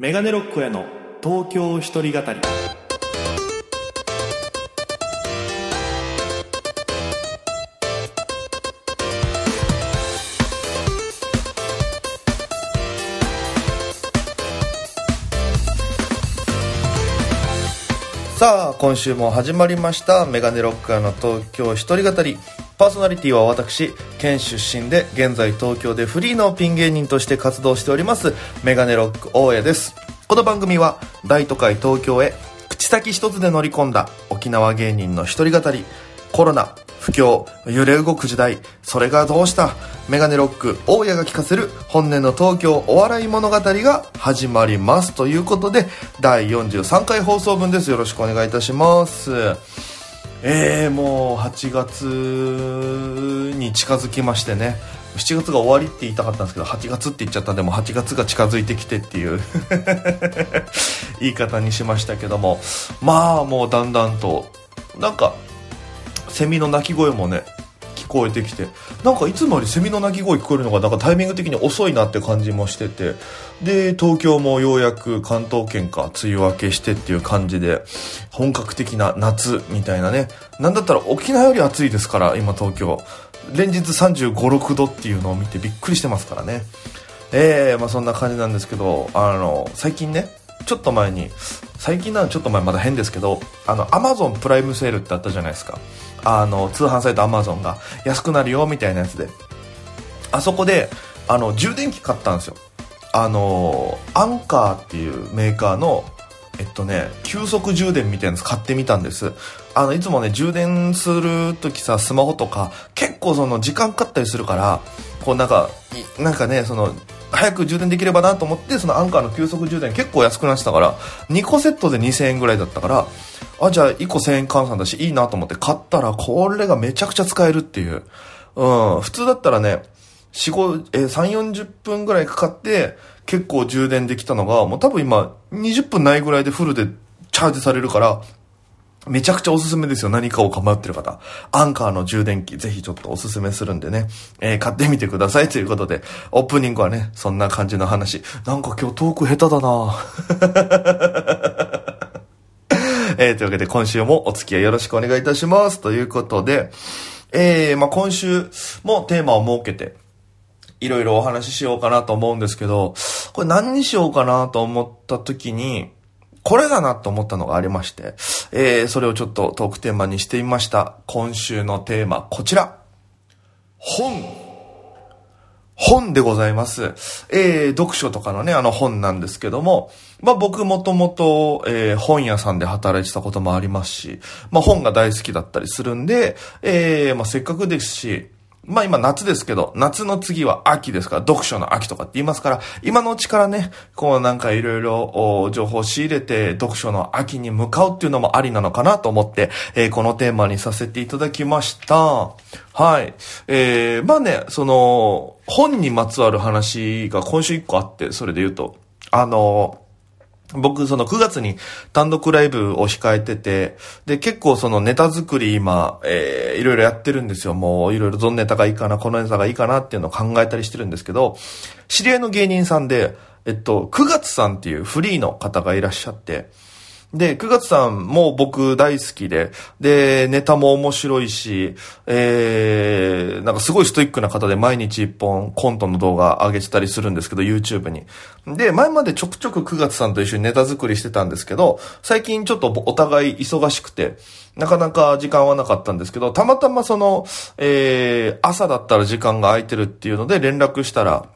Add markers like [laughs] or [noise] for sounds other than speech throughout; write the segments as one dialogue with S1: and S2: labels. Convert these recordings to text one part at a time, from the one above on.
S1: メガネロックへの東京一人語り。
S2: さあ今週も始まりました。メガネロッカーの東京一人語り。パーソナリティは私県出身で現在東京でフリーのピン芸人として活動しておりますメガネロック大家です。この番組は大都会東京へ口先一つで乗り込んだ沖縄芸人の一人語り。コロナ不況揺れ動く時代それがどうしたメガネロック大家が聞かせる本音の東京お笑い物語が始まりますということで第43回放送分です。よろしくお願いいたします。えー、もう8月に近づきましてね。7月が終わりって言いたかったんですけど8月って言っちゃったんでも8月が近づいてきてっていう。[laughs] 言い方にしましたけども。まあもうだんだんとなんかセミの鳴き声もねこえてきて。なんかいつもよりセミの鳴き声聞こえるのがなんかタイミング的に遅いなって感じもしてて。で東京もようやく関東圏か梅雨明けしてっていう感じで本格的な夏みたいなね。なんだったら沖縄より暑いですから今東京。連日3 5 6度っていうのを見てびっくりしてますからね。えー、まあそんな感じなんですけどあの最近ねちょっと前に最近なのちょっと前まだ変ですけどあのアマゾンプライムセールってあったじゃないですか。あの通販サイトアマゾンが安くなるよみたいなやつで。あそこであの充電器買ったんですよ。あのアンカーっていうメーカーのえっとね急速充電みたいなやつ買ってみたんです。あのいつもね充電する時さスマホとか結構その時間かかったりするからこうなんかなんかねその早く充電できればなと思ってそのアンカーの急速充電結構安くなってたから2個セットで2000円ぐらいだったからあじゃあ1個1000円換算だしいいなと思って買ったらこれがめちゃくちゃ使えるっていう。うん普通だったらね4、5、えー、3、40分ぐらいかかって結構充電できたのがもう多分今20分ないぐらいでフルでチャージされるからめちゃくちゃおすすめですよ。何かを構ってる方。アンカーの充電器、ぜひちょっとおすすめするんでね。えー、買ってみてくださいということで、オープニングはね、そんな感じの話。なんか今日トーク下手だな [laughs] えー、というわけで今週もお付き合いよろしくお願いいたします。ということで、えー、まあ今週もテーマを設けて、いろいろお話ししようかなと思うんですけど、これ何にしようかなと思った時に、これだなと思ったのがありまして、えー、それをちょっとトークテーマにしてみました。今週のテーマ、こちら。本。本でございます。えー、読書とかのね、あの本なんですけども、まあ僕もともと、えー、本屋さんで働いてたこともありますし、まあ本が大好きだったりするんで、えー、まあせっかくですし、まあ今夏ですけど、夏の次は秋ですから、読書の秋とかって言いますから、今のうちからね、こうなんかいろいろ情報を仕入れて、読書の秋に向かうっていうのもありなのかなと思って、えー、このテーマにさせていただきました。はい。えー、まあね、その、本にまつわる話が今週一個あって、それで言うと、あの僕、その9月に単独ライブを控えてて、で、結構そのネタ作り今、えー、いろいろやってるんですよ。もういろいろどんネタがいいかな、このネタがいいかなっていうのを考えたりしてるんですけど、知り合いの芸人さんで、えっと、9月さんっていうフリーの方がいらっしゃって、で、9月さんも僕大好きで、で、ネタも面白いし、えー、なんかすごいストイックな方で毎日一本コントの動画上げてたりするんですけど、YouTube に。で、前までちょくちょく9月さんと一緒にネタ作りしてたんですけど、最近ちょっとお互い忙しくて、なかなか時間はなかったんですけど、たまたまその、えー、朝だったら時間が空いてるっていうので連絡したら、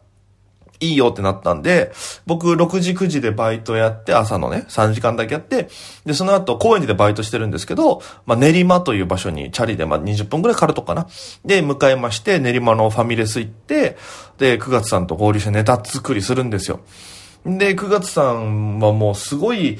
S2: いいよってなったんで、僕6時9時でバイトやって、朝のね、3時間だけやって、で、その後、高円寺でバイトしてるんですけど、まあ、練馬という場所にチャリでまあ20分くらいかかるとかな。で、向かいまして、練馬のファミレス行って、で、9月さんと合流してネタ作りするんですよ。で、9月さんはもうすごい、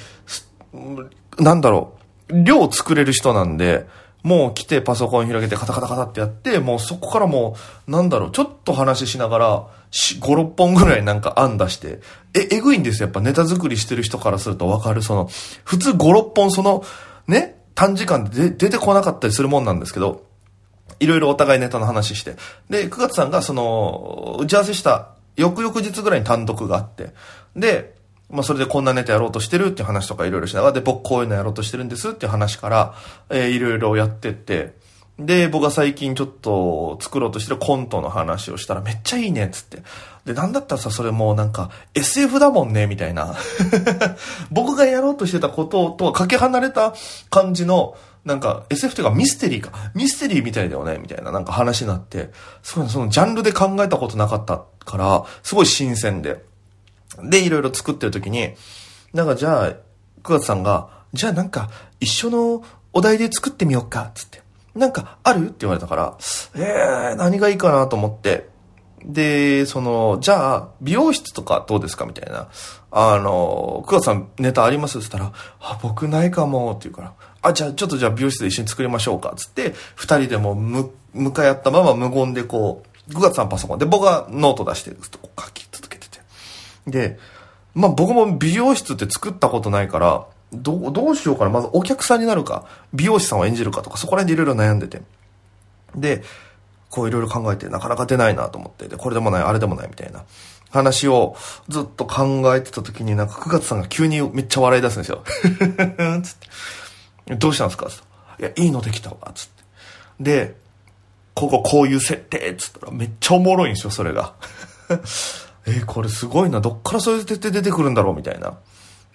S2: なんだろう、量作れる人なんで、もう来てパソコン広げてカタカタカタってやって、もうそこからもう、なんだろう、ちょっと話しながら、5、6本ぐらいなんか案出して、え、えぐいんですよ。やっぱネタ作りしてる人からするとわかる。その、普通5、6本その、ね、短時間で出てこなかったりするもんなんですけど、いろいろお互いネタの話して。で、9月さんがその、打ち合わせした翌々日ぐらいに単独があって、で、まあ、それでこんなネタやろうとしてるっていう話とかいろいろしながら、で、僕こういうのやろうとしてるんですっていう話から、えーいろいろやってって、で、僕が最近ちょっと作ろうとしてるコントの話をしたらめっちゃいいねっつって。で、なんだったらさ、それもうなんか SF だもんね、みたいな。[laughs] 僕がやろうとしてたこととはかけ離れた感じの、なんか SF というかミステリーか。ミステリーみたいだよね、みたいななんか話になって、すごいそのジャンルで考えたことなかったから、すごい新鮮で。で、いろいろ作ってる時に、なんかじゃあ、9月さんが、じゃあなんか一緒のお題で作ってみようか、つって。なんかある？って言われたから、えー、何がいいかなと思って。で、その、じゃあ、美容室とかどうですか？みたいな。あの、9月さんネタあります？って言ったら、あ、僕ないかも、って言うから、あ、じゃあちょっとじゃあ美容室で一緒に作りましょうか、つって、二人でもむ、向かい合ったまま無言でこう、9月さんパソコンで僕はノート出して、ずっとこう書き。で、まあ僕も美容室って作ったことないから、どう、どうしようかな。まずお客さんになるか、美容師さんを演じるかとか、そこら辺でいろいろ悩んでて。で、こういろいろ考えて、なかなか出ないなと思って、で、これでもない、あれでもないみたいな話をずっと考えてた時に、なんか9月さんが急にめっちゃ笑い出すんですよ。つって。どうしたんですか？つっていや、いいのできたわ。つって。で、こここういう設定つったらめっちゃおもろいんですよ、それが。えーこれすごいな。どっからそういう設定出てくるんだろう？みたいな。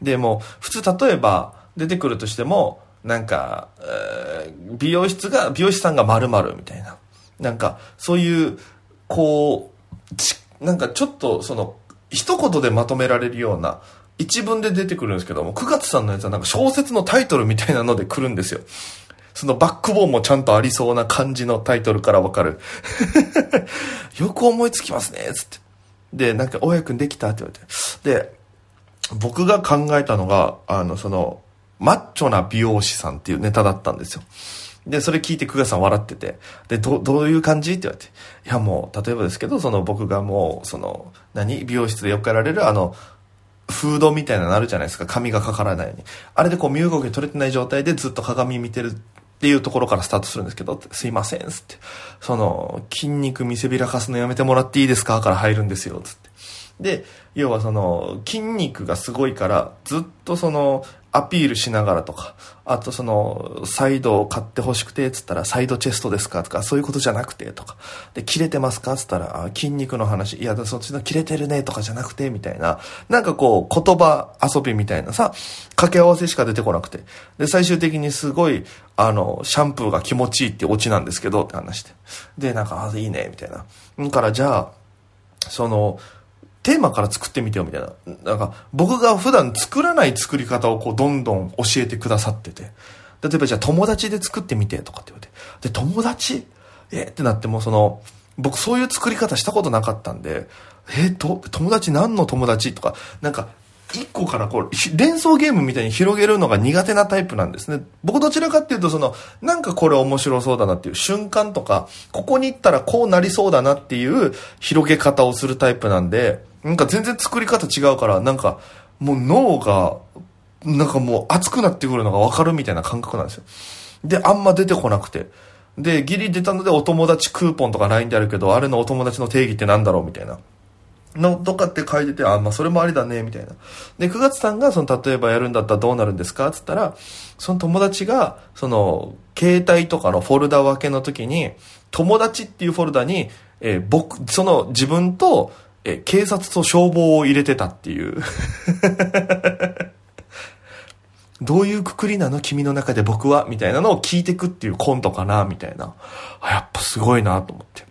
S2: で、も、普通例えば出てくるとしても、なんか、えー美容室が、美容師さんが〇〇みたいな。なんか、そういう、こう、ちなんかちょっと、その、一言でまとめられるような、一文で出てくるんですけども、9月さんのやつはなんか小説のタイトルみたいなので来るんですよ。そのバックボーンもちゃんとありそうな感じのタイトルからわかる。[laughs] よく思いつきますね、つって。で、なんか、大家くんできたって言われて。で、僕が考えたのが、あの、その、マッチョな美容師さんっていうネタだったんですよ。で、それ聞いて久我さん笑ってて、で、ど、どういう感じ？って言われて。いや、もう、例えばですけど、その僕がもう、その、何？美容室でよくやられる、あの、フードみたいなのあるじゃないですか。髪がかからないように。あれでこう身動き取れてない状態でずっと鏡見てるっていうところからスタートするんですけど、すいません、つって。その、筋肉見せびらかすのやめてもらっていいですかから入るんですよ、つって。で、要はその、筋肉がすごいから、ずっとその、アピールしながらとか、あとその、サイドを買って欲しくて、つったら、サイドチェストですかとか、そういうことじゃなくて、とか。で、切れてますか？つったら、筋肉の話、いや、そっちの切れてるね、とかじゃなくて、みたいな。なんかこう、言葉遊びみたいなさ、掛け合わせしか出てこなくて。で、最終的にすごい、あの、シャンプーが気持ちいいってオチなんですけど、って話して。で、なんか、あ、いいね、みたいな。だから、じゃあ、その、テーマから作ってみてよみたいな。なんか、僕が普段作らない作り方をこう、どんどん教えてくださってて。例えばじゃあ友達で作ってみてとかって言われて。で、友達？え？ってなってもその、僕そういう作り方したことなかったんで、え？と、友達何の友達とか、なんか、一個からこう、連想ゲームみたいに広げるのが苦手なタイプなんですね。僕どちらかっていうと、その、なんかこれ面白そうだなっていう瞬間とか、ここに行ったらこうなりそうだなっていう広げ方をするタイプなんで、なんか全然作り方違うから、なんか、もう脳が、なんかもう熱くなってくるのがわかるみたいな感覚なんですよ。で、あんま出てこなくて。で、ギリ出たのでお友達クーポンとか LINE であるけど、あれのお友達の定義ってなんだろうみたいな。のとかって書いてて、あ、まあそれもありだね、みたいな。で、9月さんが、その、例えばやるんだったらどうなるんですか？つったら、その友達が、その、携帯とかのフォルダ分けの時に、友達っていうフォルダに、えー僕、その自分と、え警察と消防を入れてたっていう。[laughs] どういうくくりなの君の中で僕はみたいなのを聞いてくっていうコントかなみたいな。やっぱすごいなと思って。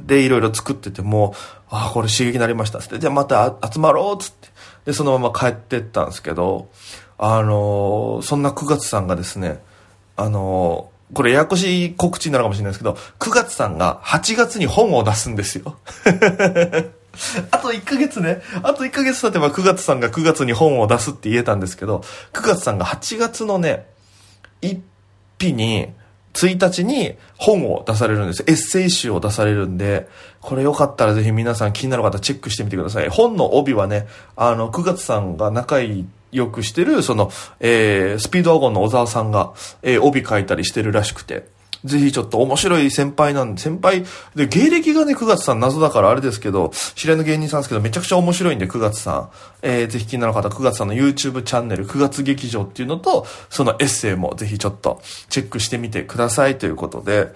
S2: で、いろいろ作ってても、ああ、これ刺激になりましたっつって、じゃあまた集まろうっつって。で、そのまま帰ってったんですけど、あのーそんな9月さんがですね、あのーこれややこしい告知になるかもしれないですけど、9月さんが8月に本を出すんですよ。[laughs] [laughs] あと1ヶ月ね。あと1ヶ月経てば9月さんが9月に本を出すって言えたんですけど、9月さんが8月のね、1日に、1日に本を出されるんです。エッセイ集を出されるんで、これよかったらぜひ皆さん気になる方チェックしてみてください。本の帯はね、あの、9月さんが仲良くしてる、その、えー、スピードワゴンの小沢さんが、えー、帯書いたりしてるらしくて、ぜひちょっと面白い先輩なんで、先輩、で、芸歴がね、9月さん謎だからあれですけど、知り合いの芸人さんですけど、めちゃくちゃ面白いんで、9月さん。えー、ぜひ気になる方、9月さんの YouTube チャンネル、9月劇場っていうのと、そのエッセイもぜひちょっとチェックしてみてくださいということで、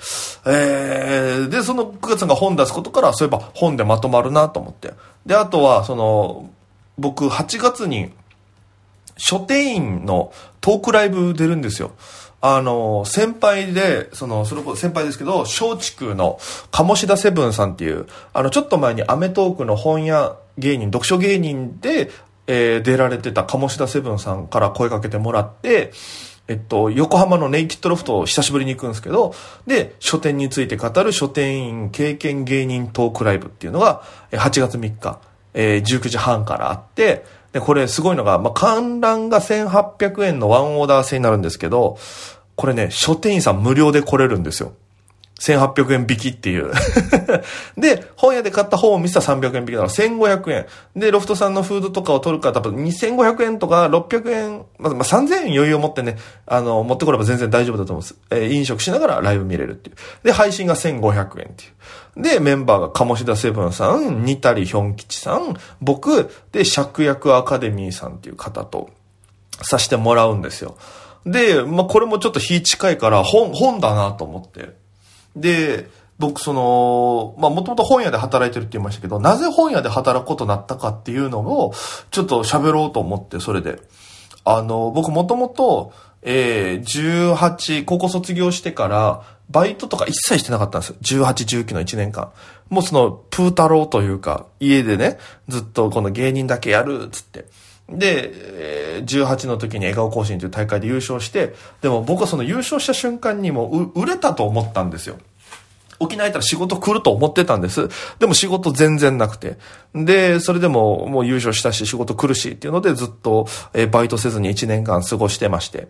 S2: えー、で、その9月さんが本出すことから、そういえば本でまとまるなと思って。で、あとは、その、僕、8月に、書店員のトークライブ出るんですよ。あの、先輩で、その、それこそ先輩ですけど、松竹の鴨志田セブンさんっていう、あの、ちょっと前にアメトークの本屋芸人、読書芸人で、えー、出られてた鴨志田セブンさんから声かけてもらって、えっと、横浜のネイキッドロフトを久しぶりに行くんですけど、で、書店について語る書店員経験芸人トークライブっていうのが、8月3日、えー、19時半からあって、で、これすごいのが、まあ、観覧が1800円のワンオーダー制になるんですけど、これね、書店員さん無料で来れるんですよ。1800円引きっていう [laughs] で、本屋で買った本を見せたら300円引きだから1500円。で、ロフトさんのフードとかを取るから多分2500円とか600円、まあ、まあ、3000円余裕を持ってね、あの、持ってこれば全然大丈夫だと思うんです。えー、飲食しながらライブ見れるっていう。で、配信が1500円っていう。で、メンバーが鴨志田セブンさん、ニタリヒョン吉さん、僕、で、芍薬アカデミーさんっていう方とさしてもらうんですよ。で、まあ、これもちょっと日近いから本、本だなと思って。で、僕その、まあ、もともと本屋で働いてるって言いましたけど、なぜ本屋で働くことになったかっていうのを、ちょっと喋ろうと思って、それで。あの、僕もともと、えー、18、高校卒業してから、バイトとか一切してなかったんですよ。18、19の1年間。もうその、プー太郎というか、家でね、ずっとこの芸人だけやる、つって。で、18の時に笑顔更新という大会で優勝して、でも僕はその優勝した瞬間にもう売れたと思ったんですよ。沖縄行ったら仕事来ると思ってたんです。でも仕事全然なくて。で、それでももう優勝したし仕事来るしっていうのでずっとバイトせずに1年間過ごしてまして。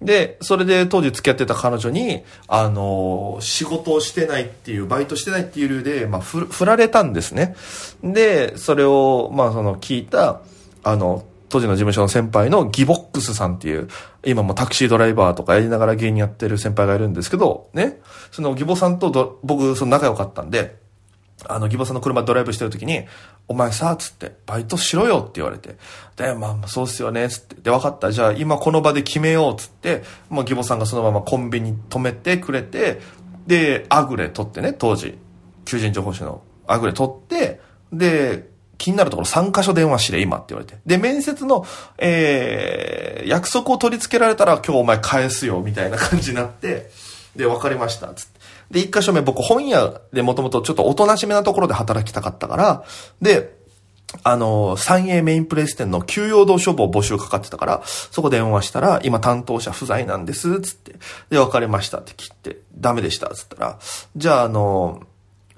S2: で、それで当時付き合ってた彼女に、あの、仕事をしてないっていう、バイトしてないっていう理由で、まあ、振られたんですね。で、それを、まあ、その聞いた、あの、当時の事務所の先輩のギボックスさんっていう、今もタクシードライバーとかやりながら芸人やってる先輩がいるんですけど、ね、そのギボさんと僕、その仲良かったんで、あの、ギボさんの車ドライブしてる時に、お前さ、つって、バイトしろよって言われて。で、まあ、まあそうっすよね、つって。で、分かった。じゃあ、今この場で決めよう、つって、もうギボさんがそのままコンビニ止めてくれて、で、アグレ取ってね、当時、求人情報誌のアグレ取って、で、気になるところ3箇所電話しれ、今って言われて。で、面接の、えー、約束を取り付けられたら今日お前返すよ、みたいな感じになって、で、分かりました、つって。で、1箇所目僕本屋でもともとちょっとおとなしめなところで働きたかったから、で、あの、三栄メインプレイス店の休養道書房募集かかってたから、そこ電話したら、今担当者不在なんです、つって。で、分かりましたって切って、ダメでした、つったら、じゃあ、あの、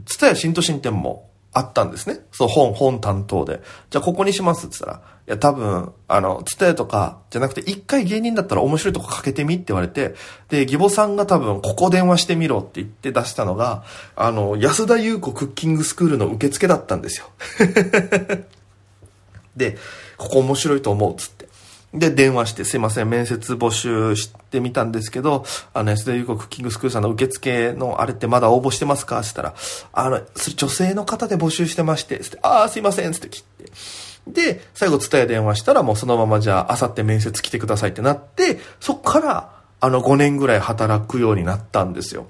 S2: つたや新都心店もあったんですね。そう、本、本担当で。じゃあここにしますって言ったら、いや多分、あの、つたやとか、じゃなくて一回芸人だったら面白いとこかけてみって言われて、で、義母さんが多分ここ電話してみろって言って出したのが、あの、安田優子クッキングスクールの受付だったんですよ。[laughs] で、ここ面白いと思うっつって。で、電話して、すいません、面接募集してみたんですけど、あの、安田優子クッキングスクールさんの受付のあれってまだ応募してますか？って言ったら、あの、女性の方で募集してまして、つって、ああ、すいません、つって切って。で、最後、伝え電話したら、もうそのままじゃあ、あさって面接来てくださいってなって、そっから、あの、5年ぐらい働くようになったんですよ。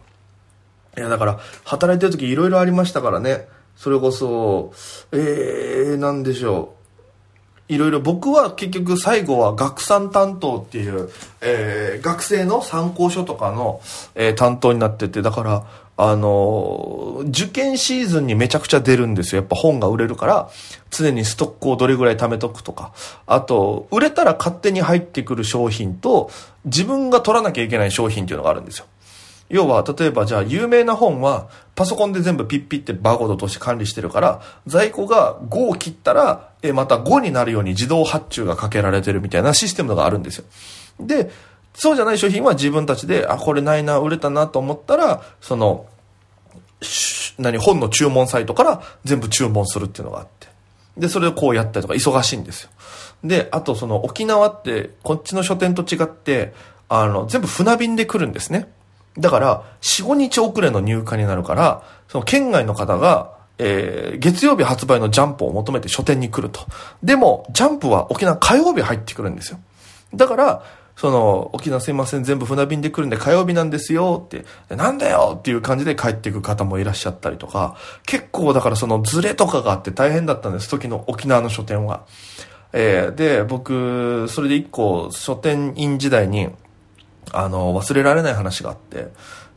S2: いや、だから、働いてる時いろいろありましたからね。それこそ、えー、なんでしょう。いろいろ僕は結局最後は学産担当っていう、えー、学生の参考書とかの、えー、担当になってて、だから、あのー、受験シーズンにめちゃくちゃ出るんですよ。やっぱ本が売れるから、常にストックをどれぐらい貯めとくとか。あと、売れたら勝手に入ってくる商品と、自分が取らなきゃいけない商品っていうのがあるんですよ。要は、例えばじゃあ有名な本はパソコンで全部ピッピってバーコードとして管理してるから、在庫が5を切ったら、え、また5になるように自動発注がかけられてるみたいなシステムがあるんですよ。で、そうじゃない商品は自分たちで、あ、これないな、売れたなと思ったら、その、何、本の注文サイトから全部注文するっていうのがあって。で、それをこうやったりとか忙しいんですよ。で、あとその沖縄って、こっちの書店と違って、あの、全部船便で来るんですね。だから、4、5日遅れの入荷になるから、その県外の方が、えー、月曜日発売のジャンプを求めて書店に来ると。でも、ジャンプは沖縄火曜日入ってくるんですよ。だから、その、沖縄すいません、全部船便で来るんで火曜日なんですよって、なんだよっていう感じで帰っていく方もいらっしゃったりとか、結構だからそのズレとかがあって大変だったんです、時の沖縄の書店は。えー、で、僕、それで一個、書店員時代に、あの、忘れられない話があって、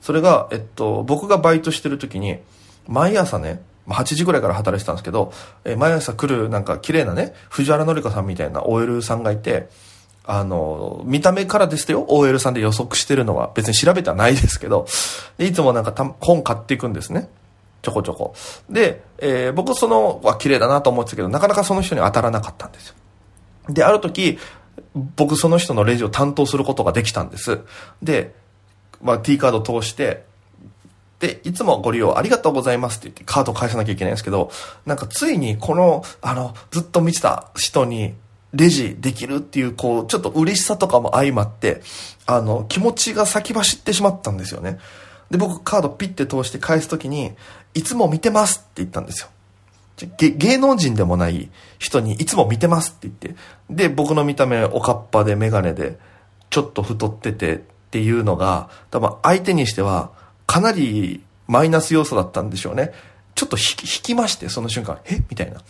S2: それが、えっと、僕がバイトしてる時に、毎朝ね、8時ぐらいから働いてたんですけど、え毎朝来るなんか綺麗なね、藤原紀香さんみたいな OL さんがいて、あの、見た目からですよ、OL さんで予測してるのは別に調べてはないですけど、いつもなんかた本買っていくんですね。ちょこちょこ。で、えー僕その、は綺麗だなと思ってたけど、なかなかその人に当たらなかったんですよ。で、ある時、僕その人のレジを担当することができたんです。で、まあ T カード通して、で、いつもご利用ありがとうございますって言ってカード返さなきゃいけないんですけど、なんかついにこの、あの、ずっと見てた人にレジできるっていう、こう、ちょっと嬉しさとかも相まって、あの、気持ちが先走ってしまったんですよね。で、僕カードピッて通して返すときに、いつも見てますって言ったんですよ。芸能人でもない人にいつも見てますって言って。で、僕の見た目おかっぱでメガネで、ちょっと太っててっていうのが、多分相手にしてはかなりマイナス要素だったんでしょうね。ちょっと引き引きまして、その瞬間、え？みたいな。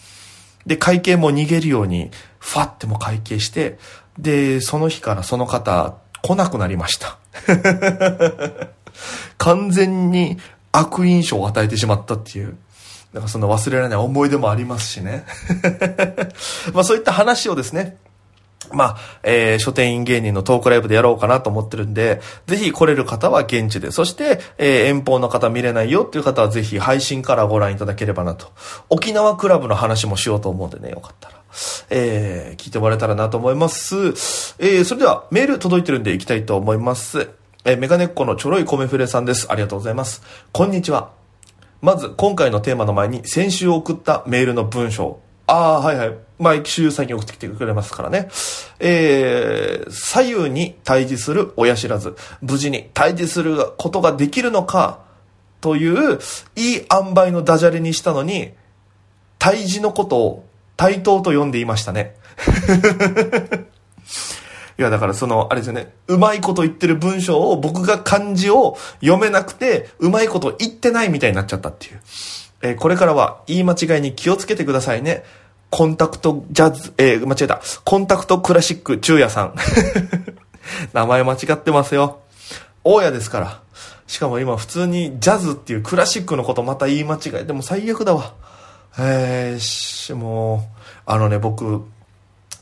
S2: で、会計も逃げるように、ファっても会計して、で、その日からその方、来なくなりました。[laughs] 完全に悪印象を与えてしまったっていう。だからその忘れられない思い出もありますしね。[laughs] まあそういった話をですね、まあ、えー、書店員芸人のトークライブでやろうかなと思ってるんで、ぜひ来れる方は現地で、そして、えー、遠方の方見れないよっていう方はぜひ配信からご覧いただければなと。沖縄クラブの話もしようと思うんでね、よかったら。えー、聞いてもらえたらなと思います。えー、それではメール届いてるんで行きたいと思います。えー、メガネっ子のちょろい米フレさんです。ありがとうございます。こんにちは。まず、今回のテーマの前に、先週送ったメールの文章。ああ、はいはい。毎週最近送ってきてくれますからね。えー、左右に対峙する親知らず。無事に対峙することができるのか、という、いい塩梅のダジャレにしたのに、対峙のことを対等と呼んでいましたね。いや、だからその、あれですよね、うまいこと言ってる文章を僕が漢字を読めなくて、うまいこと言ってないみたいになっちゃったっていう。えーこれからは言い間違いに気をつけてくださいね。コンタクトジャズ、えー間違えた。コンタクトクラシック中也さん。[laughs] 名前間違ってますよ。大家ですから。しかも今普通にジャズっていうクラシックのことまた言い間違い。でも最悪だわ。えー、し、もう、あのね、僕、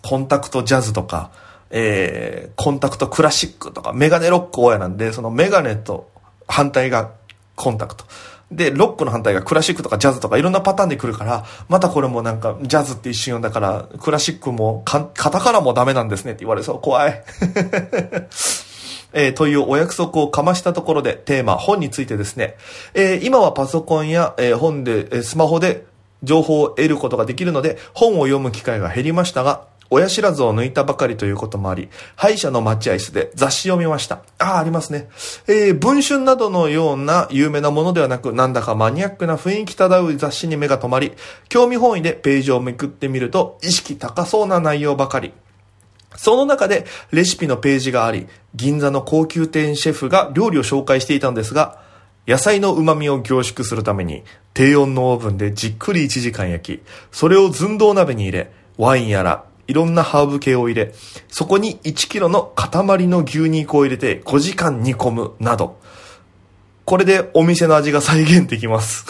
S2: コンタクトジャズとか、えー、コンタクトクラシックとか、メガネロック親なんで、そのメガネと反対がコンタクト。で、ロックの反対がクラシックとかジャズとかいろんなパターンで来るから、またこれもなんかジャズって一瞬だから、クラシックもカタカナもダメなんですねって言われそう。怖い。[laughs] えーというお約束をかましたところでテーマ、本についてですね、えー今はパソコンや、えー本で、えスマホで情報を得ることができるので、本を読む機会が減りましたが、親知らずを抜いたばかりということもあり、歯医者の待合室で雑誌を見ました。ああ、ありますね。えー文春などのような有名なものではなく、なんだかマニアックな雰囲気漂う雑誌に目が止まり、興味本位でページをめくってみると、意識高そうな内容ばかり。その中でレシピのページがあり、銀座の高級店シェフが料理を紹介していたんですが、野菜の旨味を凝縮するために、低温のオーブンでじっくり1時間焼き、それを寸胴鍋に入れ、ワインやら、いろんなハーブ系を入れ、そこに1キロの塊の牛肉を入れて5時間煮込む、など。これでお店の味が再現できます。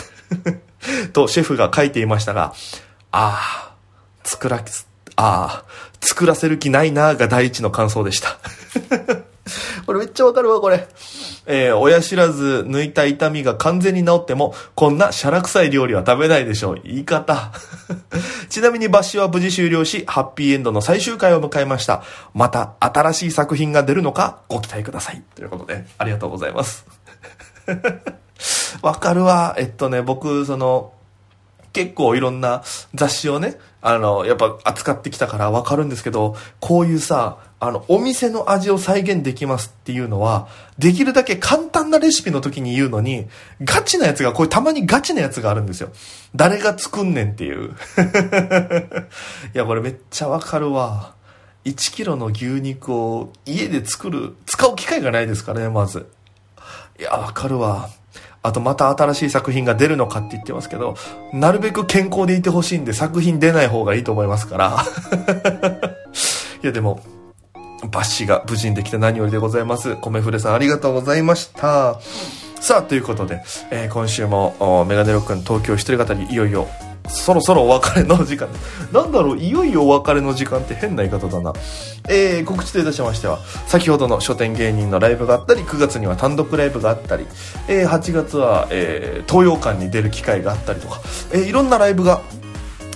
S2: [laughs] とシェフが書いていましたが、ああ、作ら、ああ、作らせる気ないなーが第一の感想でした。[laughs] これめっちゃわかるわ、これ。えー親知らず抜いた痛みが完全に治っても、こんなシャラ臭い料理は食べないでしょう。言い方。ちなみに抜歯は無事終了し、ハッピーエンドの最終回を迎えました。また新しい作品が出るのかご期待ください。ということで、ありがとうございます。[laughs] わかるわ。えっとね、僕、その、結構いろんな雑誌をね、あの、やっぱ扱ってきたからわかるんですけど、こういうさ、あの、お店の味を再現できますっていうのは、できるだけ簡単なレシピの時に言うのに、ガチなやつが、これたまにガチなやつがあるんですよ。誰が作んねんっていう。[laughs] いや、これめっちゃわかるわ。1キロの牛肉を家で作る、使う機会がないですからね、まず。いや、わかるわ。あとまた新しい作品が出るのかって言ってますけど、なるべく健康でいてほしいんで作品出ない方がいいと思いますから。[laughs] いやでも、バッシが無事にできて何よりでございます。米フレさんありがとうございました。さあ、ということで、えー、今週もメガネロックの東京一人語りいよいよそろそろお別れの時間。なんだろう、いよいよお別れの時間って変な言い方だな。えー、告知といたしましては、先ほどの書店芸人のライブがあったり、9月には単独ライブがあったり、えー、8月は、えー、東洋館に出る機会があったりとか、えー、いろんなライブが、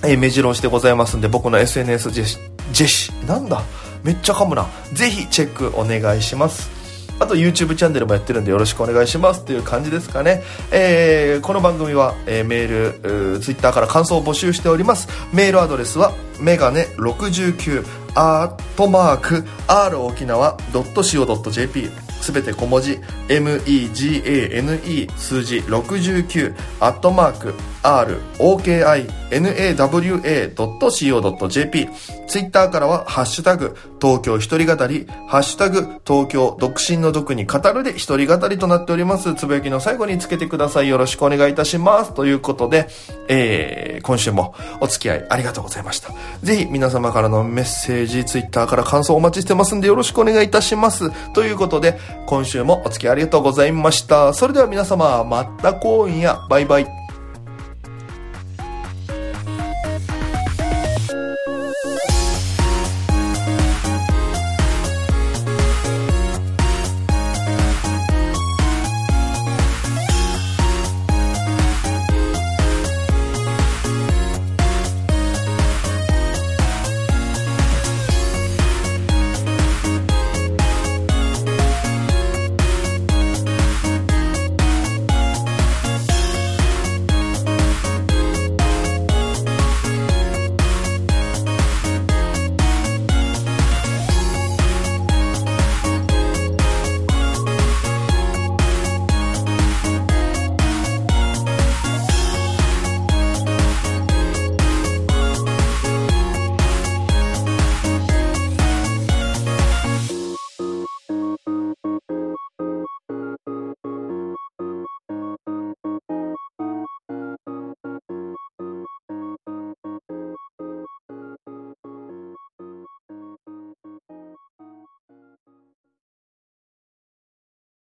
S2: えー、目白押してございますんで、僕の SNS ジェシ、ジェシ、なんだ？めっちゃ噛むな。ぜひチェックお願いします。あと YouTube チャンネルもやってるんでよろしくお願いしますという感じですかね。えー、この番組は、えー、メール、Twitter から感想を募集しております。メールアドレスは、メガネ69アートマーク r 沖縄 .co.jp すべて小文字 megane 数字69アットマーク ROKINAWA.co.jp ツイッターからはハッシュタグ東京一人語りハッシュタグ東京独身の毒に語るで一人語りとなっております。つぶやきの最後につけてください。よろしくお願いいたします。ということで、えー、今週もお付き合いありがとうございました。ぜひ皆様からのメッセージツイッターから感想お待ちしてますんでよろしくお願いいたします。ということで今週もお付き合いありがとうございました。それでは皆様また今夜。バイバイ。